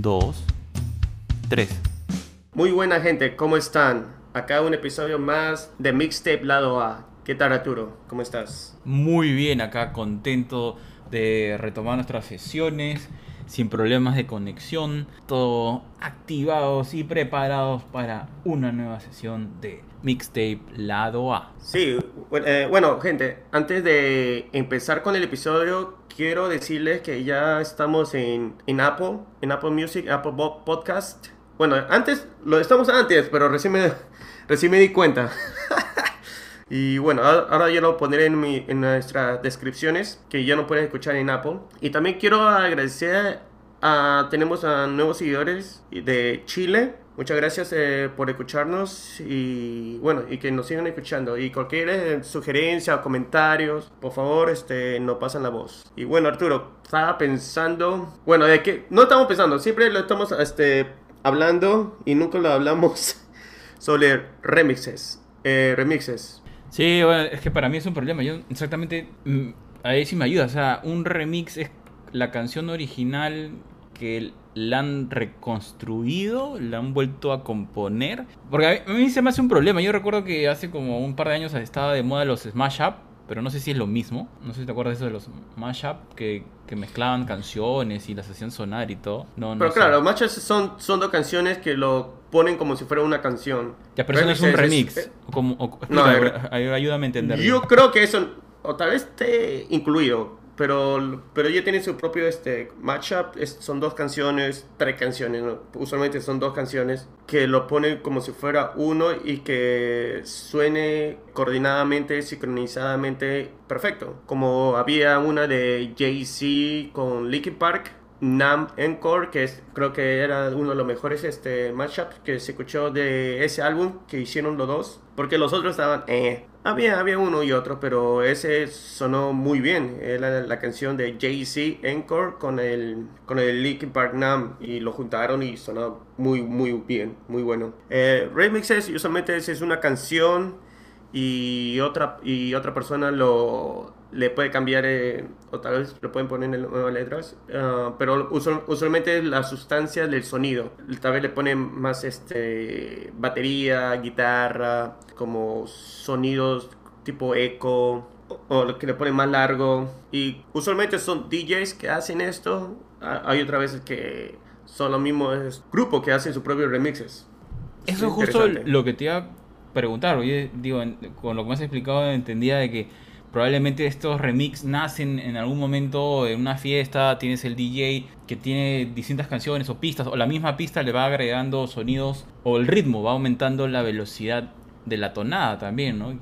2, 3. Muy buena gente, ¿cómo están? Acá un episodio más de Mixtape Lado A. ¿Qué tal Arturo? ¿Cómo estás? Muy bien, acá contento de retomar nuestras sesiones, sin problemas de conexión, todo activados y preparados para una nueva sesión de Mixtape Lado A. Sí, eh, bueno, gente, antes de empezar con el episodio, quiero decirles que ya estamos en, en Apple, en Apple Music, Apple Podcast. Bueno, antes, lo estamos antes, pero recién me, recién me di cuenta. Y bueno, ahora ya lo pondré en, mi, en nuestras descripciones que ya no pueden escuchar en Apple. Y también quiero agradecer a, tenemos a nuevos seguidores de Chile. Muchas gracias eh, por escucharnos y bueno, y que nos sigan escuchando. Y cualquier eh, sugerencia o comentarios, por favor, este, nos pasan la voz. Y bueno, Arturo, estaba pensando, bueno, de que no estamos pensando, siempre lo estamos este, hablando y nunca lo hablamos sobre remixes. Eh, remixes. Sí, bueno, es que para mí es un problema. Yo exactamente, mm, ahí sí me ayuda. O sea, un remix es la canción original que la han reconstruido, la han vuelto a componer. Porque a mí, se me hace un problema. Yo recuerdo que hace como un par de años estaba de moda los Smash Up, pero no sé si es lo mismo. No sé si te acuerdas de eso de los Mashup, que, que mezclaban canciones y las hacían sonar y todo. No, pero claro, Mashup son, son dos canciones que lo ponen como si fuera una canción. Ya, pero eso no es un remix. Eh, como, no, ayúdame a entender. Yo creo que eso, o tal vez esté incluido, pero, pero ella tiene su propio este, matchup. son dos canciones, tres canciones, usualmente son dos canciones, que lo ponen como si fuera uno y que suene coordinadamente, sincronizadamente perfecto. Como había una de Jay-Z con Linkin Park. Nam Encore, que es, creo que era uno de los mejores este, matchups que se escuchó de ese álbum que hicieron los dos, porque los otros estaban, eh, había, había uno y otro, pero ese sonó muy bien. Era la canción de Jay-Z Encore con el, con el Park Nam y lo juntaron y sonó muy, muy bien, muy bueno. Eh, remixes, usualmente es una canción y otra, y otra persona lo, le puede cambiar, eh, o tal vez lo pueden poner en nuevas letras, ah, pero usualmente la sustancia del sonido. Tal vez le ponen más este, batería, guitarra, como sonidos tipo eco, o, lo que le ponen más largo. Y usualmente son DJs que hacen esto. Hay otras veces que son los mismos grupos que hacen sus propios remixes. Eso es justo lo que te iba a preguntar. Oye, digo, con lo que me has explicado entendía de que Probablemente estos remix nacen en algún momento en una fiesta, tienes el DJ que tiene distintas canciones o pistas, o la misma pista le va agregando sonidos, o el ritmo va aumentando la velocidad de la tonada también, ¿no?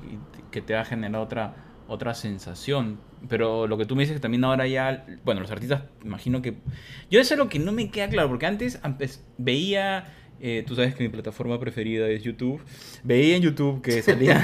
que te va a generar otra, otra sensación. Pero lo que tú me dices que también ahora ya, bueno, los artistas, imagino que... Yo eso es lo que no me queda claro, porque antes veía eh, tú sabes que mi plataforma preferida es YouTube. Veía en YouTube que, salía,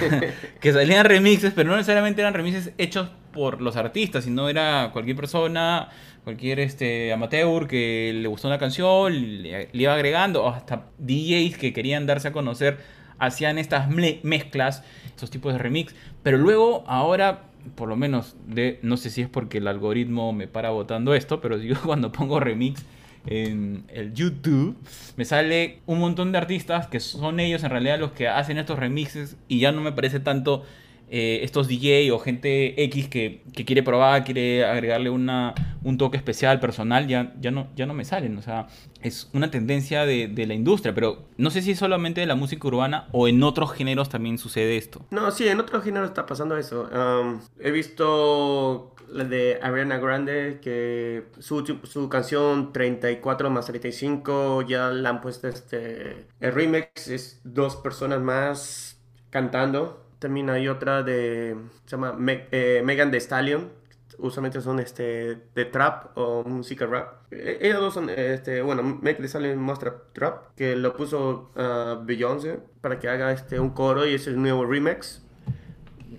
que salían remixes, pero no necesariamente eran remixes hechos por los artistas, sino era cualquier persona, cualquier este, amateur que le gustó una canción, le, iba agregando, hasta DJs que querían darse a conocer, hacían estas mezclas, esos tipos de remix. Pero luego, ahora, por lo menos, de, no sé si es porque el algoritmo me para votando esto, pero yo cuando pongo remix en el YouTube, me sale un montón de artistas que son ellos en realidad los que hacen estos remixes y ya no me parece tanto eh, estos DJ o gente X que, quiere probar, quiere agregarle una, un toque especial, personal, ya, ya, no, ya no me salen. O sea, es una tendencia de, la industria, pero no sé si es solamente de la música urbana o en otros géneros también sucede esto. No, sí, en otros géneros está pasando eso. Um, he visto la de Ariana Grande, que su, su canción 34 más 35 ya la han puesto este... El remix es dos personas más cantando también hay otra de, se llama eh, Megan Thee Stallion. Usualmente son este, de trap o música rap. E, ellos dos son, este, bueno, Megan Thee Stallion muestra trap, que lo puso uh, Beyoncé para que haga este, un coro y es el nuevo remix.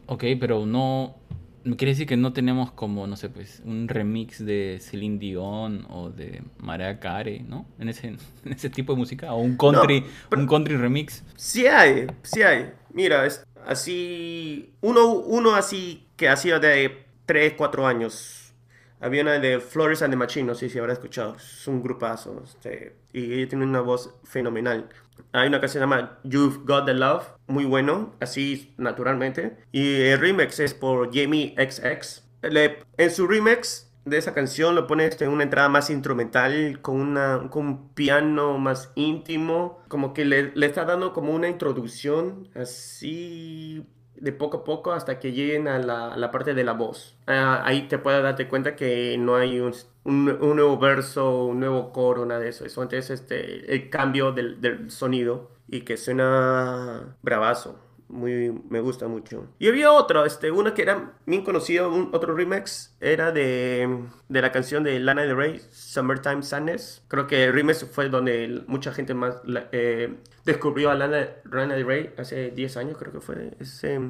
Ok, pero no, Quiere decir que no tenemos como, no sé, pues, un remix de Celine Dion o de Mariah Carey, ¿no? En ese, en ese tipo de música. O un country, un country remix. Sí hay, sí hay. Mira, es, así, uno, uno así que ha sido de 3, 4 años. Había una de Flores and the Machine, no sé si habrá escuchado. Es un grupazo. Este, y ella tiene una voz fenomenal. Hay una canción llamada You've Got the Love, muy bueno, así naturalmente. Y el remix es por Jamie XX. en su remix de esa canción lo pone en una entrada más instrumental, con, una, con un piano más íntimo, como que le, le, está dando como una introducción así de poco a poco hasta que lleguen a la, la parte de la voz. Ah, ahí te puedes darte cuenta que no hay un, un, nuevo verso, un nuevo coro, nada de eso. Eso antes este, el cambio del, del sonido y que suena bravazo muy, me gusta mucho. Y había otro, este, uno que era bien conocido, un, otro remix, era de, de la canción de Lana Del Rey, Summertime Sadness. Creo que el remix fue donde mucha gente más eh, descubrió a Lana, Lana Del Rey hace 10 años, creo que fue ese,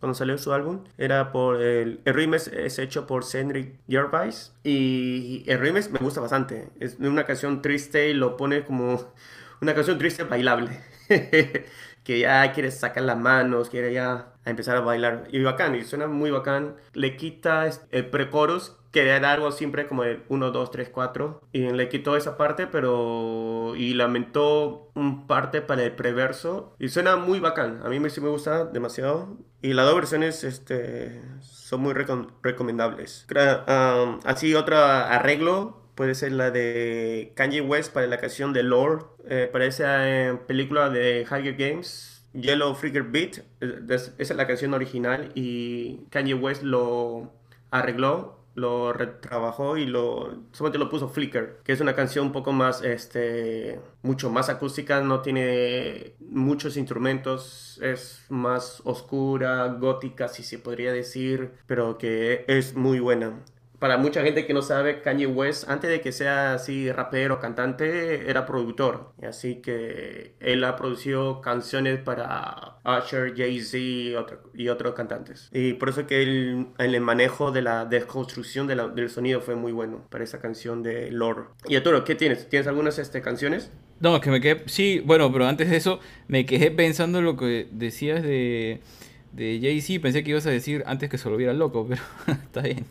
cuando salió su álbum. Era por el, el remix es hecho por Cedric Gervais y el remix me gusta bastante. Es una canción triste y lo pone como una canción triste bailable. que ya quiere sacar las manos, quiere ya empezar a bailar. Y bacán, y suena muy bacán. Le quita el pre-chorus, que era algo siempre como el 1, 2, 3, 4. Y le quitó esa parte, pero... Y lamentó un parte para el preverso. Y suena muy bacán. A mí me, sí me gusta demasiado. Y las dos versiones este, son muy recomendables. Um, así otro arreglo puede ser la de Kanye West para la canción de Lord, eh, para esa eh, película de Hunger Games, Yellow Freaker Beat, eh, esa es la canción original y Kanye West lo arregló, lo retrabajó y lo solamente lo puso Flicker, que es una canción un poco más, este, mucho más acústica, no tiene muchos instrumentos, es más oscura, gótica, si se podría decir, pero que es muy buena para mucha gente que no sabe, Kanye West, antes de que sea así rapero, cantante, era productor. Así que él ha producido canciones para Usher, Jay-Z y, otros cantantes. Y por eso que en el manejo de la desconstrucción del sonido fue muy bueno para esa canción de Lord. Y Arturo, ¿qué tienes? ¿Tienes algunas este, canciones? No, que me quedé... Sí, bueno, pero antes de eso me quedé pensando en lo que decías de de Jay-Z pensé que ibas a decir antes que se volviera loco, pero está bien.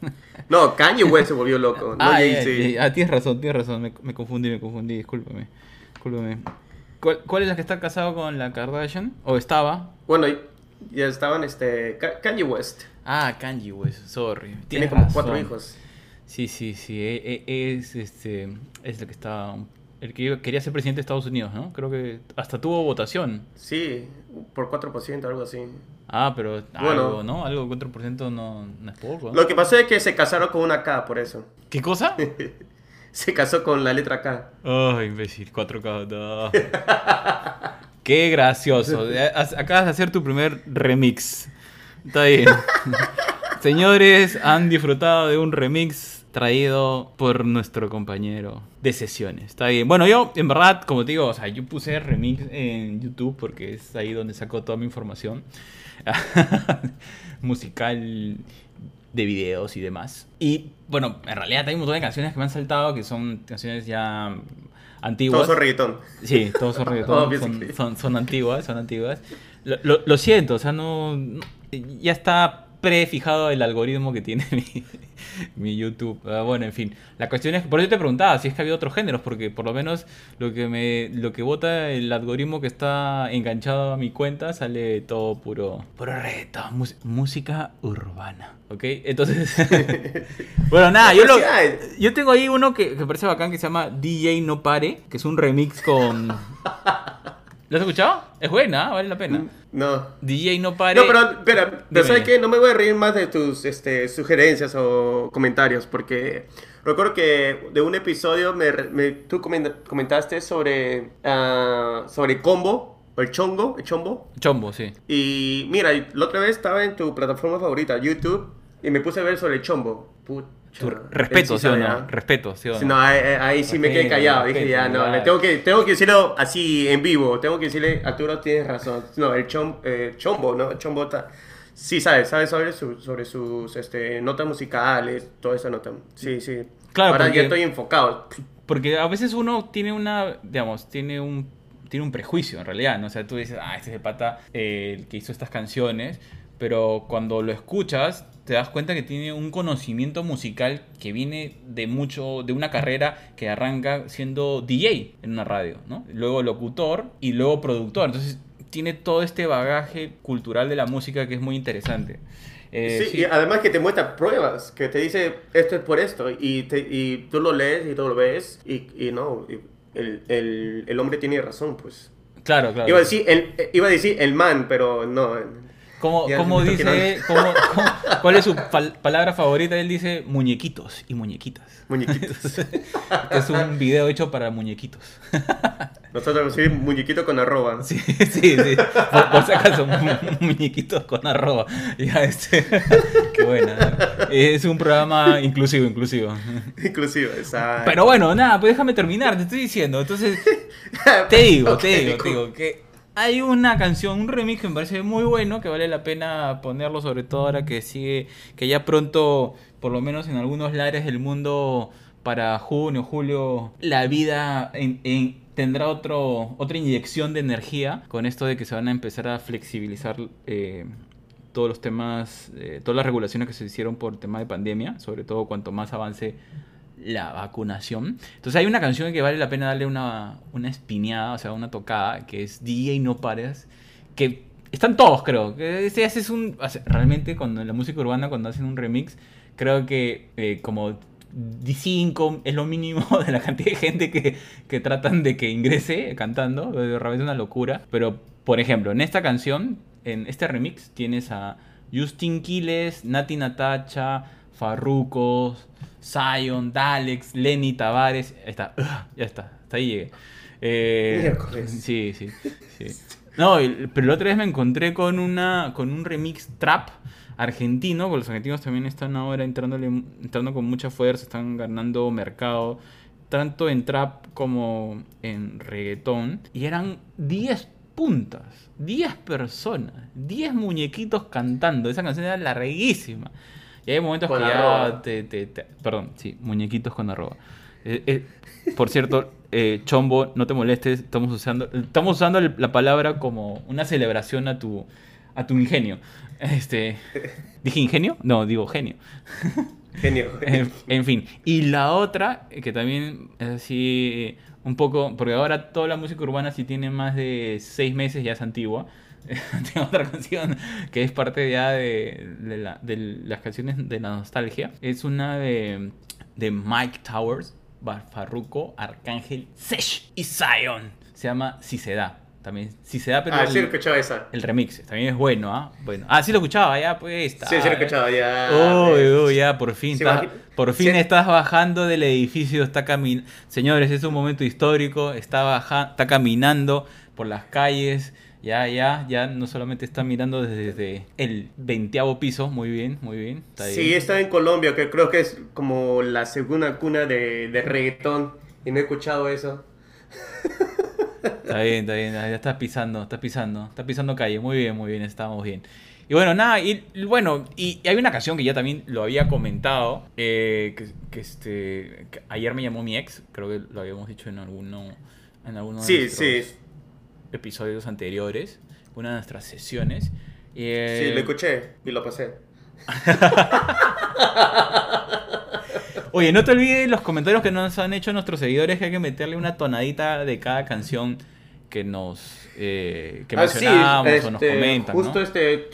No, Kanye West se volvió loco, no ah, Jay-Z. Ah, tienes razón, tienes razón, me, confundí, me confundí, discúlpame. discúlpame. ¿Cuál, es la que está casado con la Kardashian? ¿O estaba? Bueno, ya estaban, este, Kanye West. Ah, Kanye West, sorry. Tiene como cuatro hijos. Sí, sí, sí, e, e, es, este, es el que está el que quería ser presidente de Estados Unidos, ¿no? Creo que hasta tuvo votación. Sí, por 4%, algo así. Ah, pero algo, ¿no? Algo 4% no, no es poco. Lo que pasó es que se casaron con una K, por eso. ¿Qué cosa? se casó con la letra K. Ay, imbécil, 4K. Qué gracioso. Acabas de hacer tu primer remix. Está bien. Señores, han disfrutado de un remix traído por nuestro compañero de sesiones. Está bien. Bueno, yo, en verdad, como te digo, o sea, yo puse remix en YouTube porque es ahí donde saco toda mi información musical de videos y demás. Y bueno, en realidad hay un montón de canciones que me han saltado que son canciones ya antiguas. Todos son reggaetón. Sí, todos son reggaetón. son, son, antiguas, son antiguas. Lo, lo, siento, o sea, no, ya está prefijado el algoritmo que tiene mi, YouTube. Ah, bueno, en fin. La cuestión es, por eso te preguntaba si es que había otros géneros, porque por lo menos lo que me lo que vota el algoritmo que está enganchado a mi cuenta sale todo puro, puro reto, música urbana. ¿Ok? Entonces, bueno, nada, yo, lo, yo tengo ahí uno que, que parece bacán que se llama DJ No Pare, que es un remix con... ¿Lo has escuchado? Es buena, vale la pena. No. DJ no pare. No, pero, espera, pero ¿sabes qué? No me voy a reír más de tus este, sugerencias o comentarios, porque recuerdo que de un episodio me, tú comentaste sobre, uh, sobre combo, o el chongo, el chombo. Chombo, sí. Y mira, la otra vez estaba en tu plataforma favorita, YouTube, y me puse a ver sobre el chombo. respeto, sí, o no? Respeto, sí o no. no ahí, sí me quedé callado. Dije, ya, no, le tengo que, tengo que decirlo así en vivo. Tengo que decirle, Arturo, tienes razón. No, el eh, chombo, ¿no? El chombo está. Sí, sabes, sabes sobre, sobre sus este, notas musicales, toda esa nota. Sí, sí. Claro, Ahora ya estoy enfocado. Porque a veces uno tiene una, digamos, tiene un, tiene un prejuicio en realidad, ¿no? O sea, tú dices, ah, este es el pata eh, el que hizo estas canciones, pero cuando lo escuchas te das cuenta que tiene un conocimiento musical que viene de mucho, de una carrera que arranca siendo DJ en una radio, ¿no? Luego locutor y luego productor. Entonces tiene todo este bagaje cultural de la música que es muy interesante. Eh, sí, y además que te muestra pruebas, que te dice esto es por esto, y, y tú lo lees y tú lo ves, y, no, el, el, el, hombre tiene razón, pues. Claro, claro. Iba a decir el, iba a decir el man, pero no. ¿Cómo, dice? ¿Cuál es su palabra favorita? Él dice muñequitos y muñequitas. Muñequitos. es un video hecho para muñequitos. Nosotros decimos muñequito con arroba. Sí, sí, sí. Por, si acaso, muñequitos con arroba. Ya, este. Qué buena. Es un programa inclusivo, inclusivo. Inclusivo, exacto. Pero bueno, nada, pues déjame terminar, te estoy diciendo. Entonces, te digo, te digo, te digo que hay una canción, un remix que me parece muy bueno, que vale la pena ponerlo, sobre todo ahora que sigue, que ya pronto, por lo menos en algunos lares del mundo, para junio, julio, la vida tendrá otro, otra inyección de energía con esto de que se van a empezar a flexibilizar eh, todos los temas, eh, todas las regulaciones que se hicieron por el tema de pandemia, sobre todo cuanto más avance la vacunación. Entonces hay una canción que vale la pena darle una, una espineada, o sea, una tocada, que es DJ No Pares, que están todos, creo. Haces un, realmente cuando en la música urbana, cuando hacen un remix, creo que eh, como D5 es lo mínimo de la cantidad de gente que, que tratan de que ingrese cantando, realmente es una locura. Pero, por ejemplo, en esta canción, en este remix, tienes a Justin Quiles, Nati Natacha, Farrucos, Zion, Dalex, Lenny Tavares. Ahí está, ya está, hasta ahí llegué. Eh, sí, sí, sí. No, pero la otra vez me encontré con, una, con un remix trap argentino, porque los argentinos también están ahora entrando con mucha fuerza, están ganando mercado, tanto en trap como en reggaetón. Y eran 10 puntas, 10 personas, 10 muñequitos cantando. Esa canción era larguísima. Y hay momentos que ya te, Perdón, sí, muñequitos con arroba. Eh, eh, por cierto, eh, Chombo, no te molestes, estamos usando, estamos usando la palabra como una celebración a tu, a tu ingenio. Este, ¿Dije ingenio? No, digo genio. Genio. en, fin. Y la otra, que también es así, un poco, porque ahora toda la música urbana si tiene más de seis meses ya es antigua. tengo otra canción que es parte ya de, las canciones de la nostalgia. Es una de, Mike Towers, Farruko, Arcángel, Sesh y Zion. Se llama Si se da. También, si se da, pero. Ah, sí, lo escuchaba esa. El remix también es bueno, ¿ah? Bueno. Ah, sí lo escuchaba, ya, pues. Está, sí, sí lo escuchaba, ya. Uy, uy, ya, por fin. por fin estás bajando del edificio, está caminando. Señores, es un momento histórico. Está, bajando, está caminando por las calles ya, ya, ya no solamente está mirando desde el veinteavo piso, muy bien, muy bien. Está sí, está en Colombia, que creo que es como la segunda cuna de, de reggaetón, y no he escuchado eso. Está bien, está bien, ya está pisando, está pisando, está pisando calle, muy bien, muy bien, estamos bien. Y bueno, nada, y bueno, y, hay una canción que ya también lo había comentado, eh, que, este, ayer me llamó mi ex, creo que lo habíamos dicho en alguno, en alguno sí, sí episodios anteriores, una de nuestras sesiones. sí, lo escuché y lo pasé. Oye, no te olvides los comentarios que nos han hecho nuestros seguidores que hay que meterle una tonadita de cada canción que nos eh, que mencionamos o nos este, comentan. Justo este,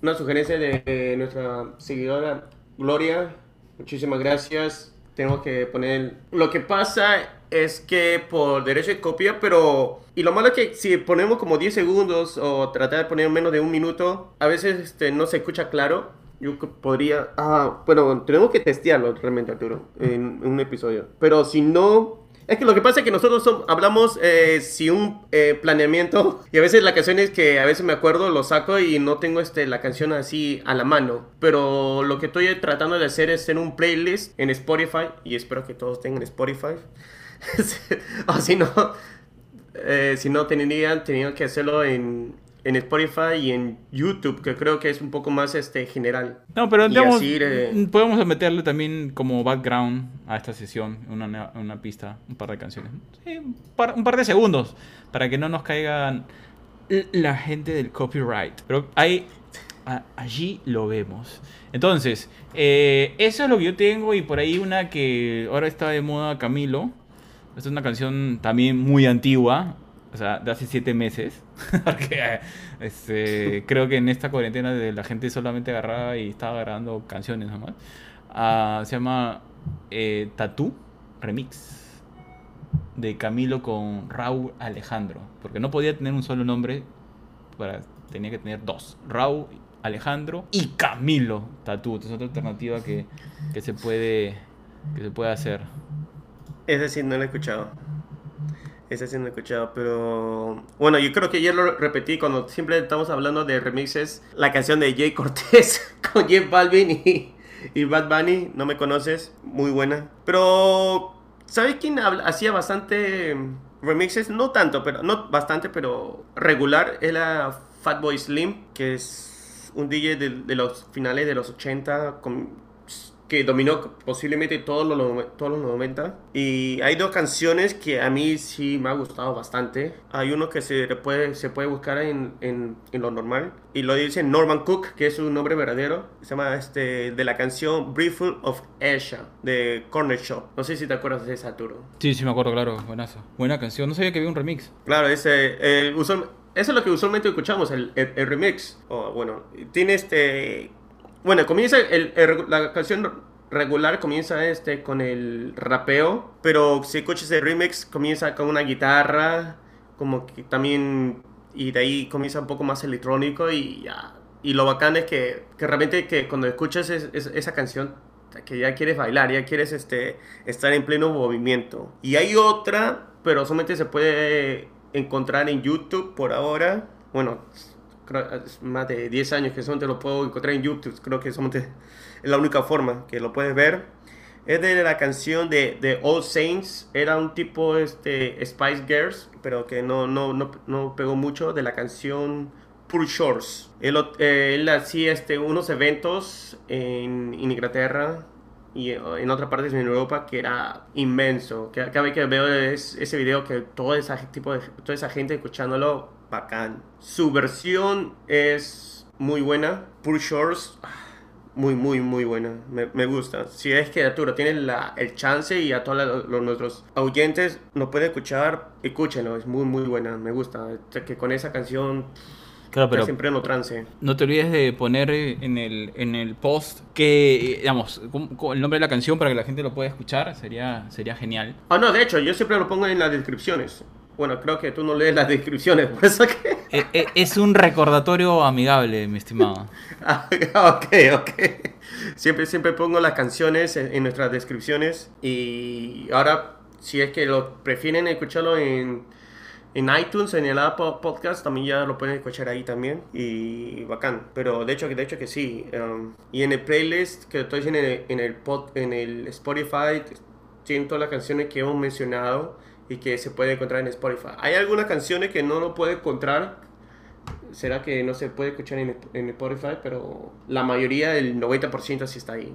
una sugerencia de nuestra seguidora Gloria. Muchísimas gracias. Tengo que poner. Lo que pasa es que por derecho de copia, pero. Y lo malo es que si ponemos como 10 segundos o tratar de poner menos de un minuto, a veces este, no se escucha claro. Yo podría. Ah, bueno, tenemos que testearlo realmente, Arturo, en, un episodio. Pero si no. Es que lo que pasa es que nosotros hablamos eh, sin un eh, planeamiento y a veces la canción es que a veces me acuerdo, lo saco y no tengo este, la canción así a la mano. Pero lo que estoy tratando de hacer es hacer un playlist en Spotify y espero que todos tengan Spotify. o si no, eh, si no tendrían, tenido que hacerlo en, en Spotify y en YouTube, que creo que es un poco más este general. No, pero digamos, eh, podemos meterle también como background a esta sesión, una, una pista, un par de canciones. Sí, un, par, de segundos, para que no nos caigan la gente del copyright. Pero ahí, allí lo vemos. Entonces, eh, eso es lo que yo tengo y por ahí una que ahora está de moda Camilo. Esta es una canción también muy antigua, o sea, de hace siete meses. Porque este, creo que en esta cuarentena de la gente solamente agarraba y estaba grabando canciones nomás. Uh, se llama eh, Remix de Camilo con Raúl Alejandro. Porque no podía tener un solo nombre, para, tenía que tener dos. Raúl Alejandro y Camilo Tatú. Es otra alternativa que, que, se puede, que se puede hacer. Es decir, no lo he escuchado. Ese sí no he escuchado, pero bueno, yo creo que ya lo repetí cuando siempre estamos hablando de remixes. La canción de Jay Cortés con Jeff Balvin y, y Bad Bunny, no me conoces, muy buena. Pero, ¿sabes quién hacía bastante remixes? No tanto, pero no bastante, pero regular. Era Fatboy Slim, que es un DJ de, de los finales de los 80 con que dominó posiblemente todos los, todos los 90. Y hay dos canciones que a mí sí me ha gustado bastante. Hay uno que se puede, se puede buscar en, en, en lo normal. Y lo dice Norman Cook, que es su nombre verdadero. Se llama este, de la canción Briefing of Asia, de Corner Shop. No sé si te acuerdas de esa, Arturo. Sí, sí me acuerdo, claro. Buenazo. Buena canción. No sabía que había un remix. Claro, ese... Eh, eso es lo que usualmente escuchamos, el, el, remix. O, bueno, tiene este bueno, comienza el, la canción regular comienza este con el rapeo, pero si escuchas el remix comienza con una guitarra, como que también y de ahí comienza un poco más electrónico y ya. Y lo bacán es que, que realmente que cuando escuchas esa canción que ya quieres bailar, ya quieres este, estar en pleno movimiento. Y hay otra, pero solamente se puede encontrar en YouTube por ahora. Bueno, más de 10 años que solamente lo puedo encontrar en YouTube, creo que es la única forma que lo puedes ver. Es de la canción de, de All Saints, era un tipo este, Spice Girls, pero que no, no, no, no pegó mucho, de la canción Poor Shores. Él, eh, él hacía este, unos eventos en, en Inglaterra, y en otras partes en Europa que era inmenso. Cada vez que veo ese video que todo ese tipo de toda esa gente escuchándolo bacán. Su versión es muy buena. Poor Shores, muy, muy, muy buena. Me, gusta. Si es que Arturo tiene la, el chance y a todos los, nuestros oyentes nos puede escuchar, escúchenlo. Es muy, muy buena. Me gusta. Que con esa canción. Claro, pero siempre no trance. No te olvides de poner en el, en el post que, digamos, el nombre de la canción para que la gente lo pueda escuchar. Sería, sería genial. Ah, no, de hecho, yo siempre lo pongo en las descripciones. Bueno, creo que tú no lees las descripciones, por eso que... Eh, eh, es un recordatorio amigable, mi estimado. Ah, ok, ok. Siempre, siempre pongo las canciones en, nuestras descripciones y ahora, si es que lo prefieren escucharlo en, en iTunes, en el Apple Podcast, también ya lo pueden escuchar ahí también y bacán. Pero de hecho, de hecho que sí. Um, y en el playlist que estoy en el, en el, en el Spotify, tienen todas las canciones que hemos mencionado y que se puede encontrar en Spotify. Hay algunas canciones que no lo puede encontrar. Será que no se puede escuchar en, Spotify, pero la mayoría, el 90% sí está ahí.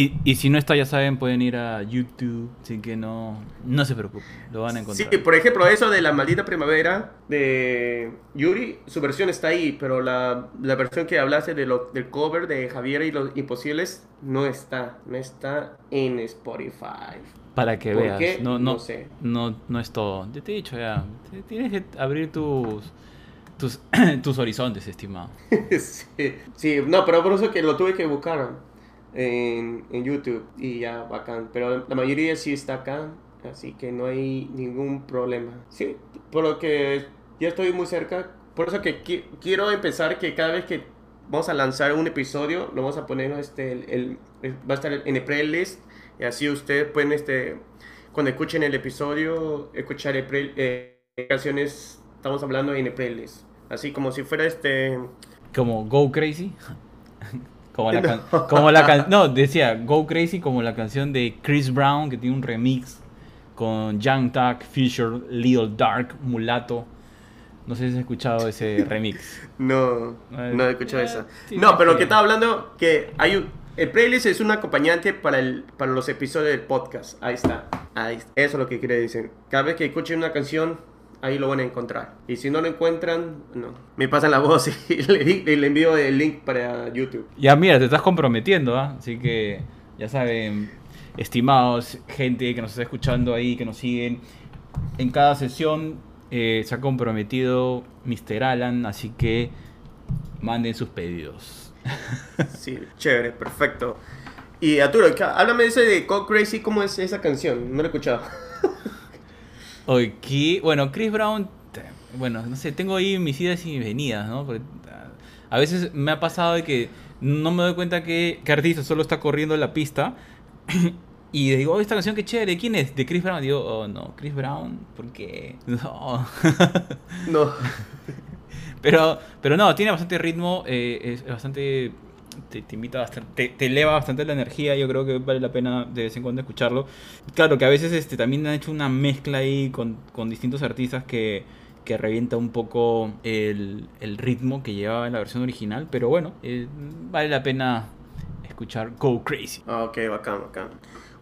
Y, si no está, ya saben, pueden ir a YouTube, así que no, no se preocupen, lo van a encontrar. Sí, por ejemplo, eso de la maldita primavera de Yuri, su versión está ahí, pero la, versión que hablaste de lo, del cover de Javier y los Imposibles no está, no está en Spotify. Para que veas, no, no, sé. no, no es todo. Yo te he dicho ya, tienes que abrir tus tus, tus horizontes, estimado. sí, sí, no, pero por eso que lo tuve que buscar en, en YouTube y ya, bacán. Pero la mayoría sí está acá, así que no hay ningún problema. Sí, por lo que ya estoy muy cerca. Por eso que quiero empezar que cada vez que vamos a lanzar un episodio, lo vamos a poner, este, el, va a estar en el playlist. Y así ustedes pueden, este, cuando escuchen el episodio, escuchar el eh, canciones, estamos hablando en el playlist. Así como si fuera este... Como Go Crazy. Como la, no. como la no, decía Go Crazy como la canción de Chris Brown que tiene un remix con Young Tuck, Fisher, Little Dark, Mulato. No sé si has escuchado ese remix. No, no he escuchado eso. No, pero lo que estaba hablando, que hay un, el playlist es un acompañante para, el, para los episodios del podcast. Ahí está. Ahí Eso es lo que quiere decir. Cada vez que escuchen una canción, ahí lo van a encontrar. Y si no lo encuentran, no. Me pasan la voz y le, envío el link para YouTube. Ya mira, te estás comprometiendo, ¿ah? Así que ya saben, estimados, gente que nos está escuchando ahí, que nos siguen. En cada sesión eh, se ha comprometido Mr. Alan, así que manden sus pedidos. Sí, chévere, perfecto. Y Arturo, háblame de ese de Call Crazy, ¿cómo es esa canción? No lo he escuchado. Ok, bueno, Chris Brown, bueno, no sé, tengo ahí mis idas y mis venidas, ¿no? Porque a veces me ha pasado de que no me doy cuenta que, que artista solo está corriendo la pista y digo, oh, esta canción qué chévere, ¿quién es? De Chris Brown. Y digo, oh no, Chris Brown, ¿por qué? No. no. pero, pero no, tiene bastante ritmo, eh, es bastante te, invita bastante, te, eleva bastante la energía, yo creo que vale la pena de vez en cuando escucharlo. Claro que a veces este, también han hecho una mezcla ahí con, con distintos artistas que, que revienta un poco el, el, ritmo que llevaba en la versión original, pero bueno, eh, vale la pena escuchar Go Crazy. Ah, ok, bacán, bacán.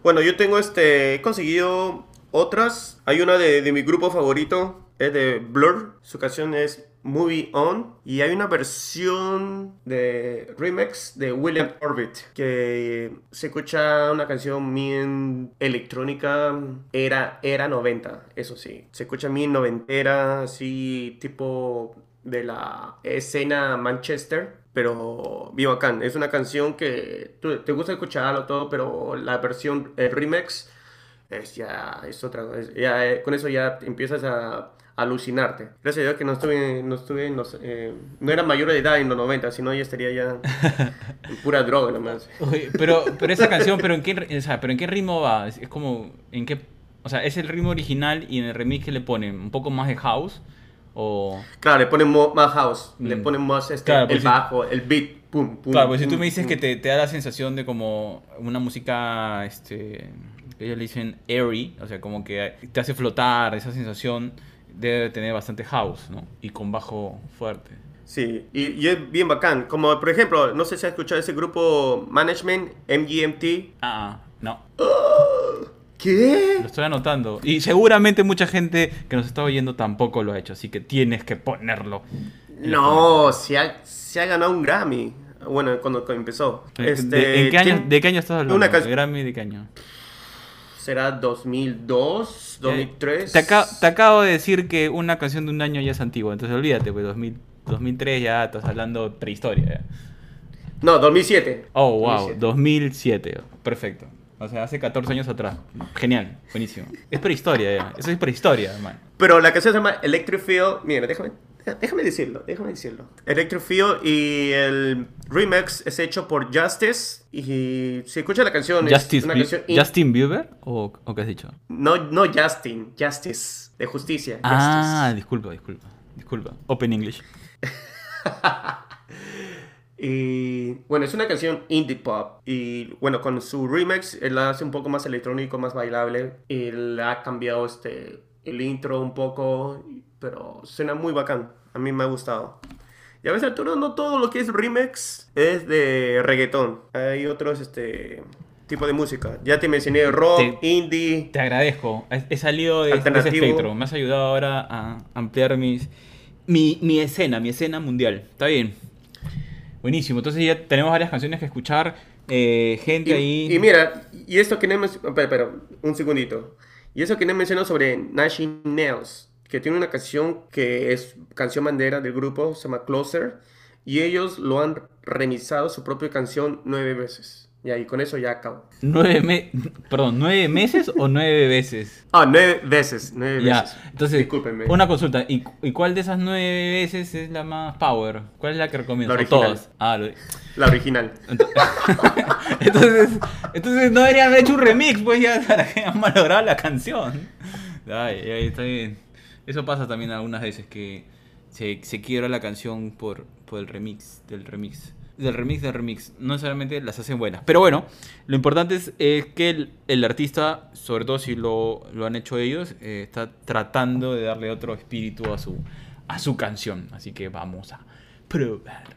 Bueno, yo tengo este, he conseguido otras, hay una de, de mi grupo favorito, es de Blur, su canción es Movie On y hay una versión de remix de William Orbit que se escucha una canción bien electrónica era era 90 eso sí se escucha bien noventera así tipo de la escena Manchester pero bien bacán. Es una canción que te gusta escucharlo todo pero la versión el remix es ya es otra ya, con eso ya empiezas a alucinarte. Gracias a Dios que no estuve, no estuve, eh, no era mayor de edad en los 90, sino ya estaría ya en pura droga nomás. pero, pero esa canción, pero en qué, pero en qué ritmo va? Es, como, en qué, o sea, es el ritmo original y en el remix que le ponen un poco más de house o. Claro, le ponen más house, le mm. ponen más este, el pues bajo, el beat. Pum, pum, claro, pues si tú me dices que te, te, da la sensación de como una música, este, ellos le dicen airy, o sea, como que te hace flotar esa sensación debe tener bastante house, ¿no? Y con bajo fuerte. Sí, y, es bien bacán. Como por ejemplo, no sé si has escuchado ese grupo Management, MGMT. Ah, no. ¿Qué? Lo estoy anotando. Y seguramente mucha gente que nos está oyendo tampoco lo ha hecho, así que tienes que ponerlo. No, se ha, se ha ganado un Grammy. Bueno, cuando, empezó. Este, ¿De, ¿en qué año, ¿De qué año estás hablando? Una ¿De Grammy de qué año? Será 2002, 2003. te, acabo de decir que una canción de un año ya es antigua, entonces olvídate, pues 2003 ya estás hablando prehistoria. No, 2007. Oh, wow, 2007. Perfecto. O sea, hace 14 años atrás. Genial, buenísimo. Es prehistoria ya. Eso es prehistoria, hermano. Pero la canción se llama Electric Field. Mira, déjame déjame decirlo, déjame decirlo. Electric Feel y el remix es hecho por Justice y si escucha la canción Justice, es una canción ¿Justin Bieber o, qué has dicho? No, no Justin, Justice, de justicia. Ah, disculpa, disculpa, disculpa. Open English. Y bueno, es una canción indie pop. Y bueno, con su remix, él la hace un poco más electrónico, más bailable. Y le ha cambiado este, el intro un poco pero suena muy bacán. A mí me ha gustado. Y a veces Arturo, no todo lo que es remix es de reggaetón. Hay otros, este... tipo de música. Ya te mencioné rock, indie. Te agradezco. He salido de, ese espectro. Me has ayudado ahora a ampliar mis, mi, mi escena, mi escena mundial. Está bien. Buenísimo. Entonces ya tenemos varias canciones que escuchar. Eh, gente ahí. Y mira, y esto que no hemos. Espera, un segundito. Y eso que no mencionó sobre Nashing Nails, que tiene una canción que es canción bandera del grupo, se llama Closer, y ellos lo han remixado su propia canción nueve veces. Y ahí con eso ya acabo. ¿Nueve, me Perdón, ¿nueve meses o nueve veces? Ah, nueve veces, nueve ya. veces. Entonces, Discúlpenme. una consulta. ¿Y, ¿Y, cuál de esas nueve veces es la más power? ¿Cuál es la que recomiendo? La original. Todas. Ah, La original. Entonces, entonces no deberían haber hecho un remix, pues ya para que han malogrado la canción. Ay, ay, está bien. Eso pasa también algunas veces que se, se quiebra la canción por, por el remix del remix del remix del remix. No necesariamente las hacen buenas. Pero bueno, lo importante es, que el, artista, sobre todo si lo, han hecho ellos, eh, está tratando de darle otro espíritu a su, a su canción. Así que vamos a probar.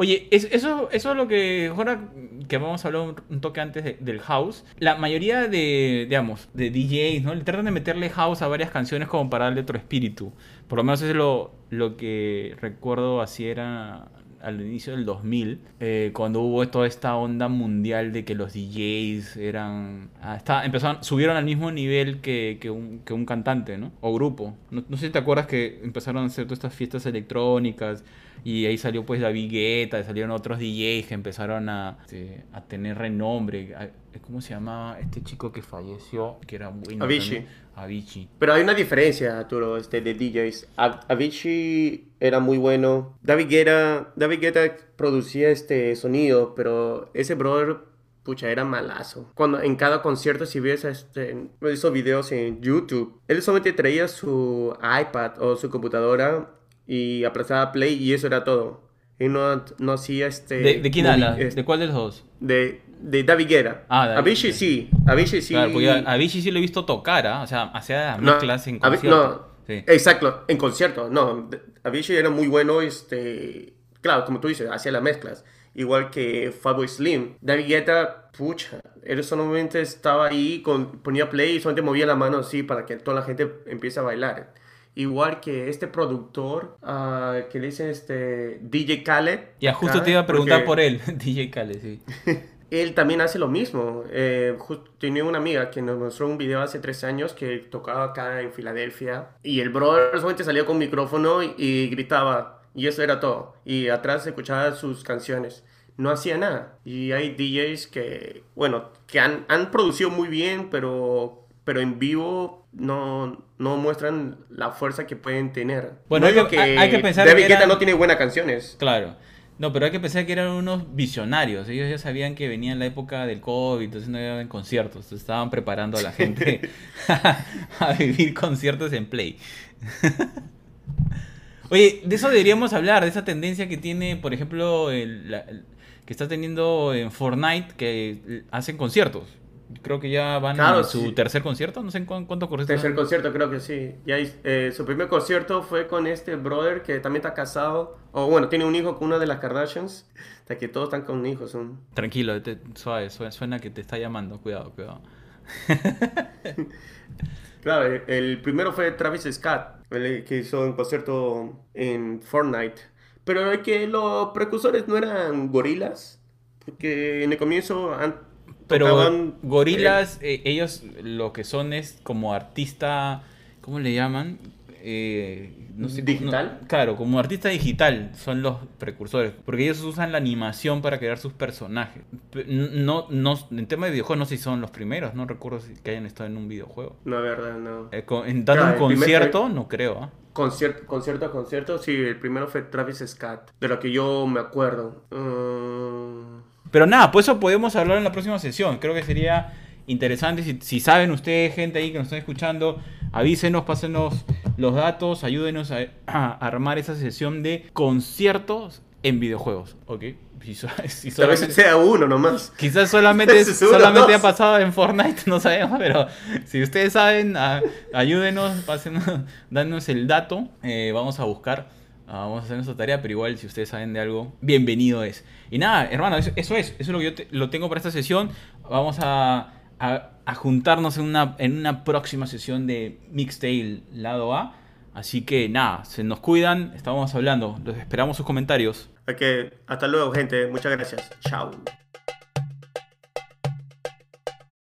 Oye, eso, eso es lo que, ahora que vamos a hablar un, toque antes del house, la mayoría de, digamos, de DJs, ¿no? Le tratan de meterle house a varias canciones como para darle otro espíritu. Por lo menos es lo, lo que recuerdo así era al inicio del 2000, eh, cuando hubo toda esta onda mundial de que los DJs eran... Ah, está, empezaron, subieron al mismo nivel que, que, un, que un, cantante, ¿no? O grupo. No, sé si te acuerdas que empezaron a hacer todas estas fiestas electrónicas y ahí salió pues David Guetta, salieron otros DJs que empezaron a, este, a tener renombre. ¿Cómo se llamaba este chico que falleció? Que era bueno. Avicii. Avicii. Pero hay una diferencia, Arturo, este, de DJs. Avicii era muy bueno. David Guetta, David Guetta producía este sonido, pero ese brother pucha, era malazo. Cuando en cada concierto, si ves este, esos videos en YouTube, él solamente traía su iPad o su computadora y aplazaba play y eso era todo. Y no, no hacía este... ¿De, quién habla? ¿De cuál de los dos? De, de David Guerra. Ah, David, Avicii sí. Avicii sí. Claro, porque Avicii sí lo he visto tocar, ¿ah? O sea, hacía mezclas en concierto. No, sí. exacto, en concierto. No, Avicii era muy bueno, este... Claro, como tú dices, hacía las mezclas. Igual que Fabo Slim. David Guetta, pucha, él solamente estaba ahí, con, ponía play y solamente movía la mano así para que toda la gente empiece a bailar. Igual que este productor uh, que le dice este DJ Khaled. Ya, justo te iba a preguntar por él, DJ Khaled, sí. él también hace lo mismo. Eh, tenía una amiga que nos mostró un video hace tres años que tocaba acá en Filadelfia y el brother solamente salía con micrófono y, gritaba y eso era todo. Y atrás se escuchaba sus canciones. No hacía nada. Y hay DJs que, bueno, que han, han producido muy bien, pero, pero en vivo no, no muestran la fuerza que pueden tener. Bueno, hay, que, hay, que, pensar David que no tiene buenas canciones. Claro. No, pero hay que pensar que eran unos visionarios. Ellos ya sabían que venía la época del COVID, entonces no iban conciertos. Estaban preparando a la gente a vivir conciertos en Play. Oye, de eso deberíamos hablar, de esa tendencia que tiene, por ejemplo, el, que está teniendo en Fortnite, que hacen conciertos. Creo que ya van a su tercer concierto, no sé en cuánto concierto. Tercer concierto, creo que sí. Ya, eh, su primer concierto fue con este brother que también está casado, o bueno, tiene un hijo con una de las Kardashians. Hasta que todos están con hijos. Son... Tranquilo, suave, suena que te está llamando, cuidado, cuidado. claro, el primero fue Travis Scott, que hizo un concierto en Fortnite. Pero que los precursores no eran gorilas, porque en el comienzo pero gorilas, eh, ellos lo que son es como artista, ¿cómo le llaman? Eh, ¿Digital? claro, como artista digital son los precursores, porque ellos usan la animación para crear sus personajes. No, no, en tema de videojuegos no sé si son los primeros, no recuerdo si que hayan estado en un videojuego. No, verdad, no. Eh, en dando un concierto, no creo. ¿ah? Concierto, concierto a concierto, sí, el primero fue Travis Scott, de lo que yo me acuerdo. Uh... Pero nada, pues eso podemos hablar en la próxima sesión. Creo que sería interesante. Si, saben ustedes, gente ahí que nos están escuchando, avísenos, pásenos los datos, ayúdenos a, armar esa sesión de conciertos en videojuegos. ¿Ok? Si, Tal vez sea uno nomás. Quizás solamente, solamente ha pasado en Fortnite, no sabemos, pero si ustedes saben, ayúdenos, pásenos, danos el dato. Eh, vamos a buscar Ah, vamos a hacer nuestra tarea, pero igual si ustedes saben de algo, bienvenido es. Y nada, hermano, eso, es, eso es lo que yo lo tengo para esta sesión. Vamos a, a, juntarnos en una, en una próxima sesión de Mixtail lado A. Así que nada, se nos cuidan, estamos hablando, los esperamos sus comentarios. Ok, hasta luego gente, muchas gracias, chao.